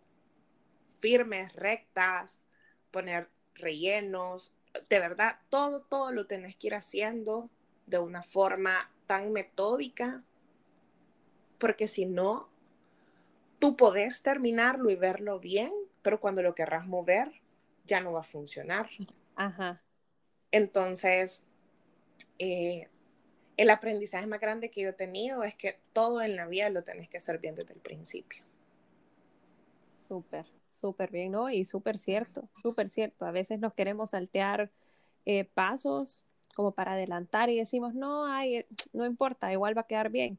firmes, rectas, poner rellenos, de verdad, todo, todo lo tenés que ir haciendo de una forma tan metódica, porque si no, tú podés terminarlo y verlo bien, pero cuando lo querrás mover, ya no va a funcionar. Ajá. Entonces, eh, el aprendizaje más grande que yo he tenido es que todo en la vida lo tenés que hacer bien desde el principio. Súper, súper bien, ¿no? Y súper cierto, súper cierto. A veces nos queremos saltear eh, pasos como para adelantar y decimos, no, ay, no importa, igual va a quedar bien.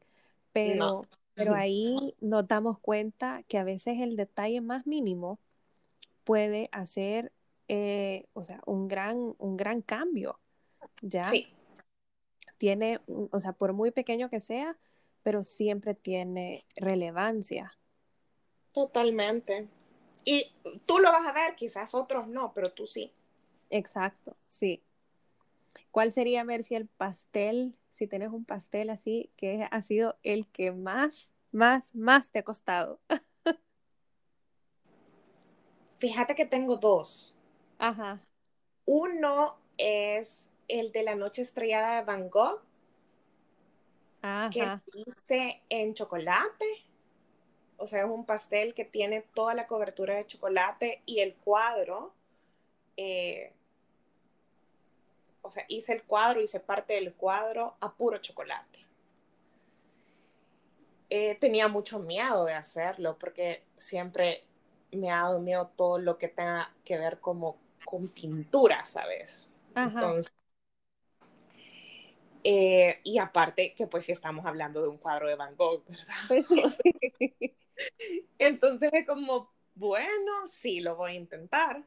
Pero, pero ahí nos damos cuenta que a veces el detalle más mínimo puede hacer eh, o sea, un gran, un gran cambio, ¿ya? Sí. Tiene, o sea, por muy pequeño que sea, pero siempre tiene relevancia. Totalmente. Y tú lo vas a ver, quizás otros no, pero tú sí. Exacto, sí. ¿Cuál sería, Mercy, el pastel, si tienes un pastel así, que ha sido el que más, más, más te ha costado? Fíjate que tengo dos. Ajá. Uno es el de la noche estrellada de Van Gogh, Ajá. que hice en chocolate. O sea, es un pastel que tiene toda la cobertura de chocolate y el cuadro. Eh, o sea, hice el cuadro, hice parte del cuadro a puro chocolate. Eh, tenía mucho miedo de hacerlo porque siempre me ha dado miedo todo lo que tenga que ver como con pintura, ¿sabes? Entonces, eh, y aparte que pues si estamos hablando de un cuadro de Van Gogh, ¿verdad? Pues entonces es como, bueno, sí, lo voy a intentar.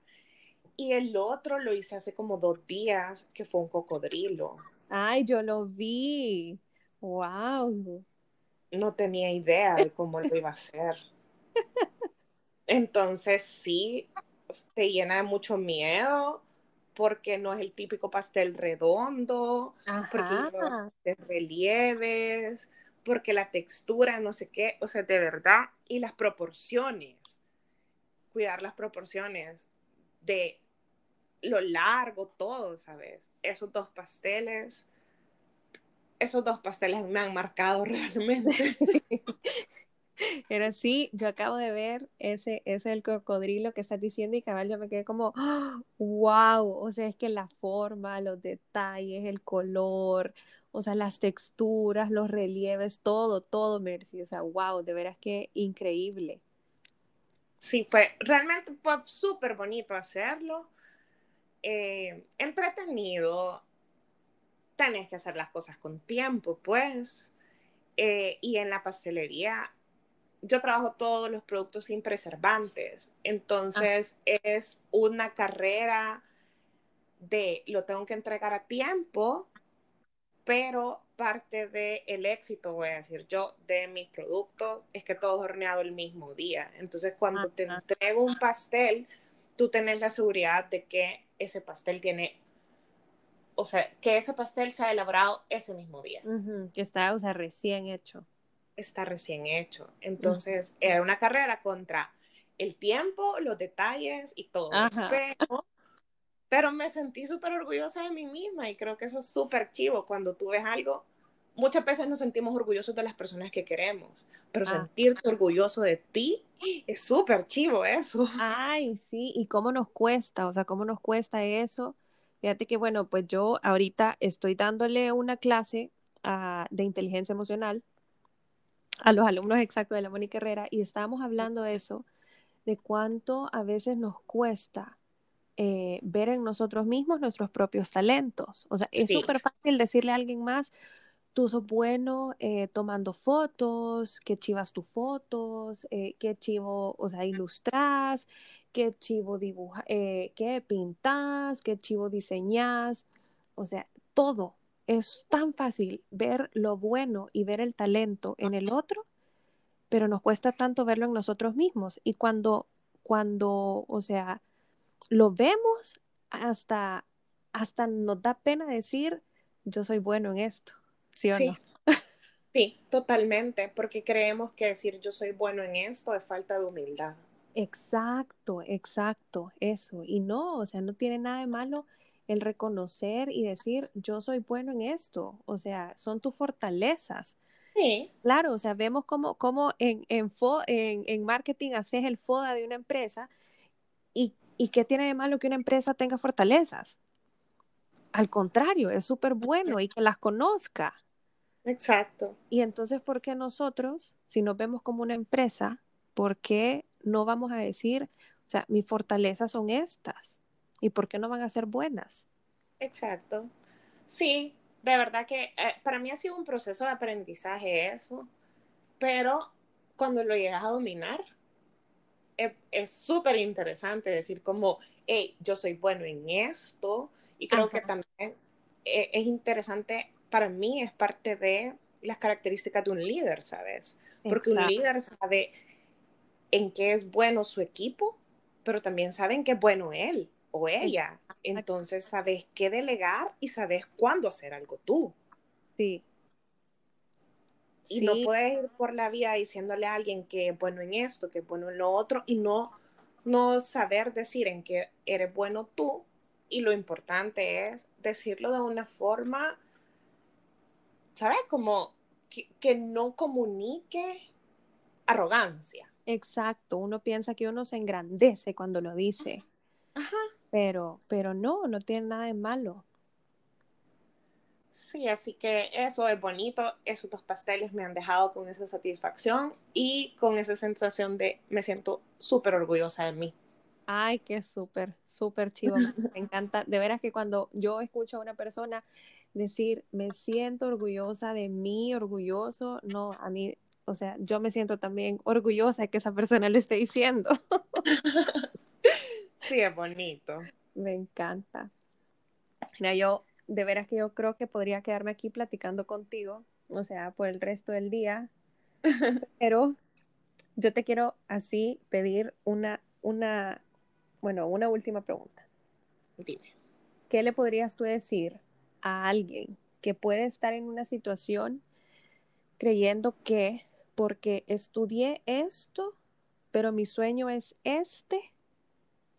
Y el otro lo hice hace como dos días, que fue un cocodrilo. Ay, yo lo vi. Wow. No tenía idea de cómo lo iba a hacer. Entonces sí, te llena de mucho miedo porque no es el típico pastel redondo, porque lleva relieves, porque la textura, no sé qué, o sea, de verdad, y las proporciones, cuidar las proporciones de lo largo, todo, ¿sabes? Esos dos pasteles, esos dos pasteles me han marcado realmente. Pero sí, yo acabo de ver ese, ese el cocodrilo que estás diciendo y cabal yo me quedé como, wow, o sea, es que la forma, los detalles, el color, o sea, las texturas, los relieves, todo, todo, Mercy, o sea, wow, de veras que increíble. Sí, fue, realmente fue súper bonito hacerlo, eh, entretenido, tenés que hacer las cosas con tiempo, pues, eh, y en la pastelería yo trabajo todos los productos sin preservantes, entonces es una carrera de lo tengo que entregar a tiempo, pero parte del el éxito, voy a decir yo, de mis productos es que todo es horneado el mismo día. Entonces, cuando te entrego un pastel, tú tenés la seguridad de que ese pastel tiene, o sea, que ese pastel se ha elaborado ese mismo día. que está, o sea, recién hecho está recién hecho. Entonces, era una carrera contra el tiempo, los detalles y todo. Pero, pero me sentí súper orgullosa de mí misma y creo que eso es súper chivo cuando tú ves algo. Muchas veces nos sentimos orgullosos de las personas que queremos, pero ah. sentirte orgulloso de ti es súper chivo eso. Ay, sí, y cómo nos cuesta, o sea, cómo nos cuesta eso. Fíjate que, bueno, pues yo ahorita estoy dándole una clase uh, de inteligencia emocional a los alumnos exactos de la Mónica Herrera y estábamos hablando de eso, de cuánto a veces nos cuesta eh, ver en nosotros mismos nuestros propios talentos. O sea, es súper fácil decirle a alguien más, tú sos bueno eh, tomando fotos, qué chivas tus fotos, eh, qué chivo, o sea, ilustras, qué chivo dibuja, qué pintas, qué chivo diseñas, o sea, todo, es tan fácil ver lo bueno y ver el talento en el otro, pero nos cuesta tanto verlo en nosotros mismos. Y cuando, cuando, o sea, lo vemos, hasta, hasta nos da pena decir, yo soy bueno en esto, ¿sí o no? Sí, totalmente, porque creemos que decir yo soy bueno en esto es falta de humildad. Exacto, exacto, eso. Y no, o sea, no tiene nada de malo el reconocer y decir, yo soy bueno en esto, o sea, son tus fortalezas. Sí. Claro, o sea, vemos cómo, cómo en, en, en, marketing haces el FODA de una empresa y, qué tiene de malo que una empresa tenga fortalezas. Al contrario, es súper bueno y que las conozca. Exacto. Y entonces, ¿por qué nosotros, si nos vemos como una empresa, por qué no vamos a decir, o sea, mis fortalezas son estas? ¿Y por qué no van a ser buenas? Exacto. Sí, de verdad que eh, para mí ha sido un proceso de aprendizaje eso, pero cuando lo llegas a dominar, es súper interesante decir como, hey, yo soy bueno en esto, y creo que también eh, es interesante, para mí es parte de las características de un líder, ¿sabes? Porque un líder sabe en qué es bueno su equipo, pero también sabe en qué es bueno él o ella. Entonces sabes qué delegar y sabes cuándo hacer algo tú. Sí. Y no puedes ir por la vida diciéndole a alguien que es bueno en esto, que es bueno en lo otro, y no, no saber decir en qué eres bueno tú. Y lo importante es decirlo de una forma, ¿sabes? Como que, que no comunique arrogancia. Exacto, uno piensa que uno se engrandece cuando lo dice. Ajá. Pero, pero no, no tiene nada de malo. Sí, así que eso es bonito. Esos dos pasteles me han dejado con esa satisfacción y con esa sensación de me siento súper orgullosa de mí. Ay, qué súper, súper chivo. Me encanta. De veras que cuando yo escucho a una persona decir, me siento orgullosa de mí, orgulloso, no, a mí, o sea, yo me siento también orgullosa de que esa persona le esté diciendo. Sí, es bonito. Me encanta. Mira, yo, de veras que yo creo que podría quedarme aquí platicando contigo, o sea, por el resto del día, pero yo te quiero así pedir una, una, bueno, una última pregunta. Dime. ¿Qué le podrías tú decir a alguien que puede estar en una situación creyendo que porque estudié esto, pero mi sueño es este,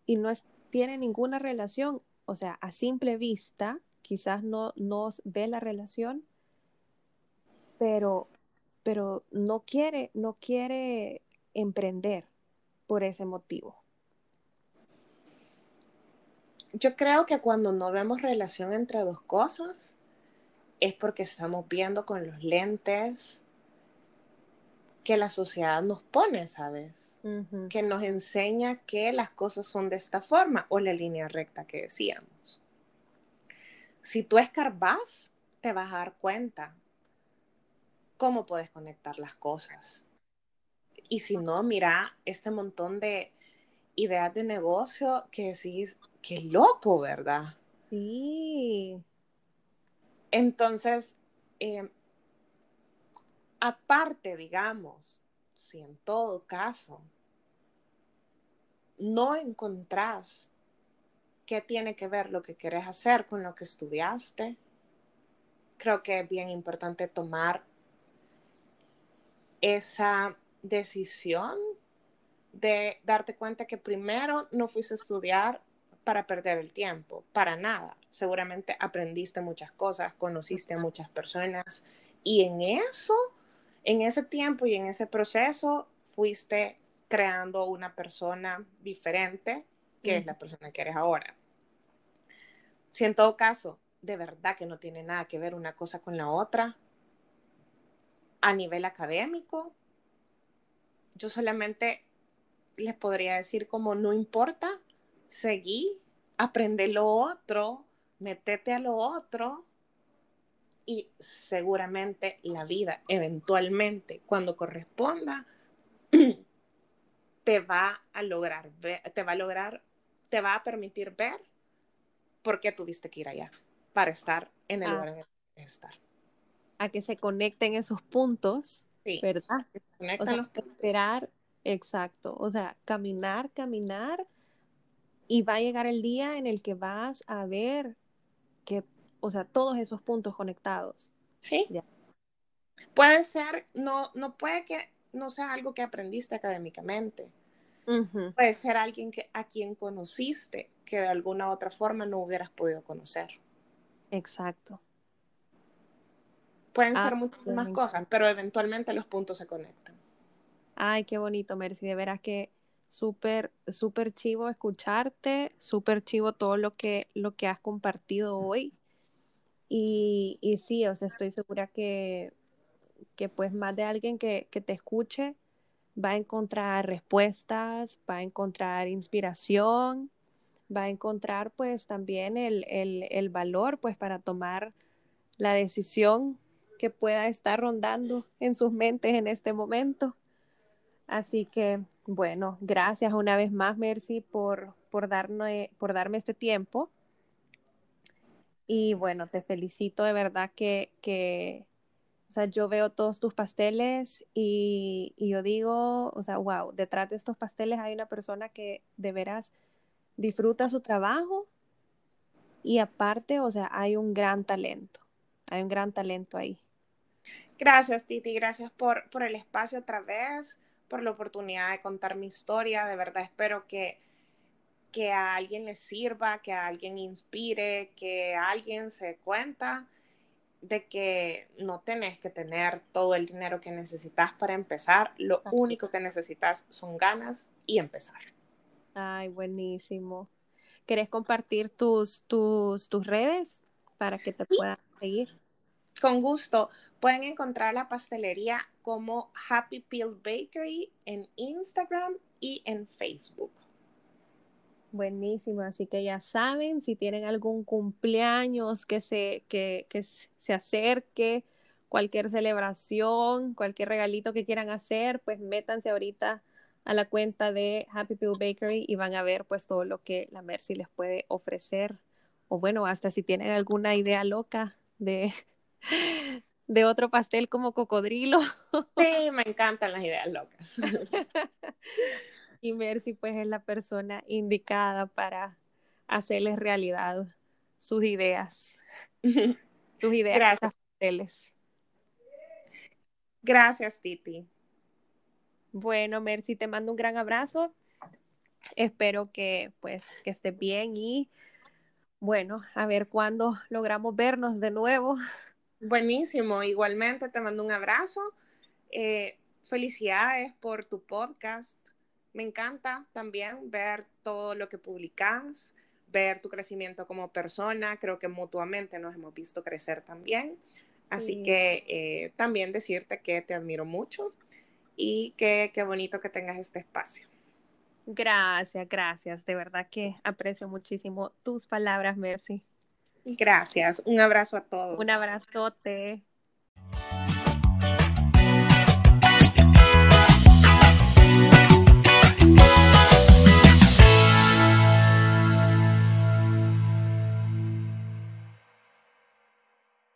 y no tiene ninguna relación, o sea, a simple vista, quizás no, no ve la relación, pero pero no quiere, no quiere emprender por ese motivo. Yo creo que cuando no vemos relación entre dos cosas es porque estamos viendo con los lentes que la sociedad nos pone, ¿sabes? Que nos enseña que las cosas son de esta forma o la línea recta que decíamos. Si tú escarbas, te vas a dar cuenta cómo puedes conectar las cosas. Y si no, mira este montón de ideas de negocio que decís, qué loco, ¿verdad? Sí. Entonces, eh, aparte, digamos, si en todo caso no encontrás qué tiene que ver lo que querés hacer con lo que estudiaste, creo que es bien importante tomar esa decisión de darte cuenta que primero no fuiste a estudiar para perder el tiempo, para nada. Seguramente aprendiste muchas cosas, conociste a muchas personas y en eso en ese tiempo y en ese proceso fuiste creando una persona diferente que es la persona que eres ahora. Si en todo caso, de verdad que no tiene nada que ver una cosa con la otra, a nivel académico, yo solamente les podría decir como no importa, seguí, aprende lo otro, metete a lo otro y seguramente la vida, eventualmente, cuando corresponda, te va a lograr te va a lograr, te va a permitir ver por qué tuviste que ir allá para estar en el ah. lugar en el que estar. A que se conecten esos puntos, ¿verdad? o sea, esperar, exacto, o sea, caminar, caminar y va a llegar el día en el que vas a ver que o sea, todos esos puntos conectados. Sí. Puede ser, no, no puede que no sea algo que aprendiste académicamente. Puede ser alguien que, a quien conociste que de alguna otra forma no hubieras podido conocer. Exacto. Pueden ser muchas más cosas, pero eventualmente los puntos se conectan. Ay, qué bonito, Mercy. De veras que súper, súper chivo escucharte, súper chivo todo lo que, lo que has compartido hoy. Y, y sí, o sea, estoy segura que, que pues más de alguien que, que te escuche va a encontrar respuestas, va a encontrar inspiración, va a encontrar pues también el, el, el, valor pues para tomar la decisión que pueda estar rondando en sus mentes en este momento. Así que bueno, gracias una vez más, Mercy, por, por, darme, por darme este tiempo y bueno, te felicito de verdad que, que o sea, yo veo todos tus pasteles y, y, yo digo, o sea, wow, detrás de estos pasteles hay una persona que de veras disfruta su trabajo y aparte, o sea, hay un gran talento, hay un gran talento ahí. Gracias, Titi, gracias por, por el espacio otra vez, por la oportunidad de contar mi historia, de verdad espero que que a alguien le sirva, que a alguien inspire, que a alguien se dé cuenta de que no tenés que tener todo el dinero que necesitas para empezar. Lo único que necesitas son ganas y empezar. Ay, buenísimo. ¿Querés compartir tus, tus, tus redes para que te puedan seguir? Con gusto. Pueden encontrar la pastelería como Happy Peel Bakery en Instagram y en Facebook. Buenísimo, así que ya saben, si tienen algún cumpleaños que se, que, que se acerque, cualquier celebración, cualquier regalito que quieran hacer, pues métanse ahorita a la cuenta de Happy Pill Bakery y van a ver pues todo lo que la Mercy les puede ofrecer. O bueno, hasta si tienen alguna idea loca de, de otro pastel como cocodrilo. Sí, me encantan las ideas locas. y Mercy pues es la persona indicada para hacerles realidad sus ideas. sus ideas. Gracias. Gracias, Titi. Bueno, Mercy, te mando un gran abrazo. Espero que pues que estés bien y bueno, a ver cuándo logramos vernos de nuevo. Buenísimo, igualmente te mando un abrazo Eh, felicidades por tu podcast. Me encanta también ver todo lo que publicas, ver tu crecimiento como persona. Creo que mutuamente nos hemos visto crecer también. Así que eh, también decirte que te admiro mucho y que qué bonito que tengas este espacio. Gracias, gracias. De verdad que aprecio muchísimo tus palabras, Mercy. Gracias. Un abrazo a todos. Un abrazote.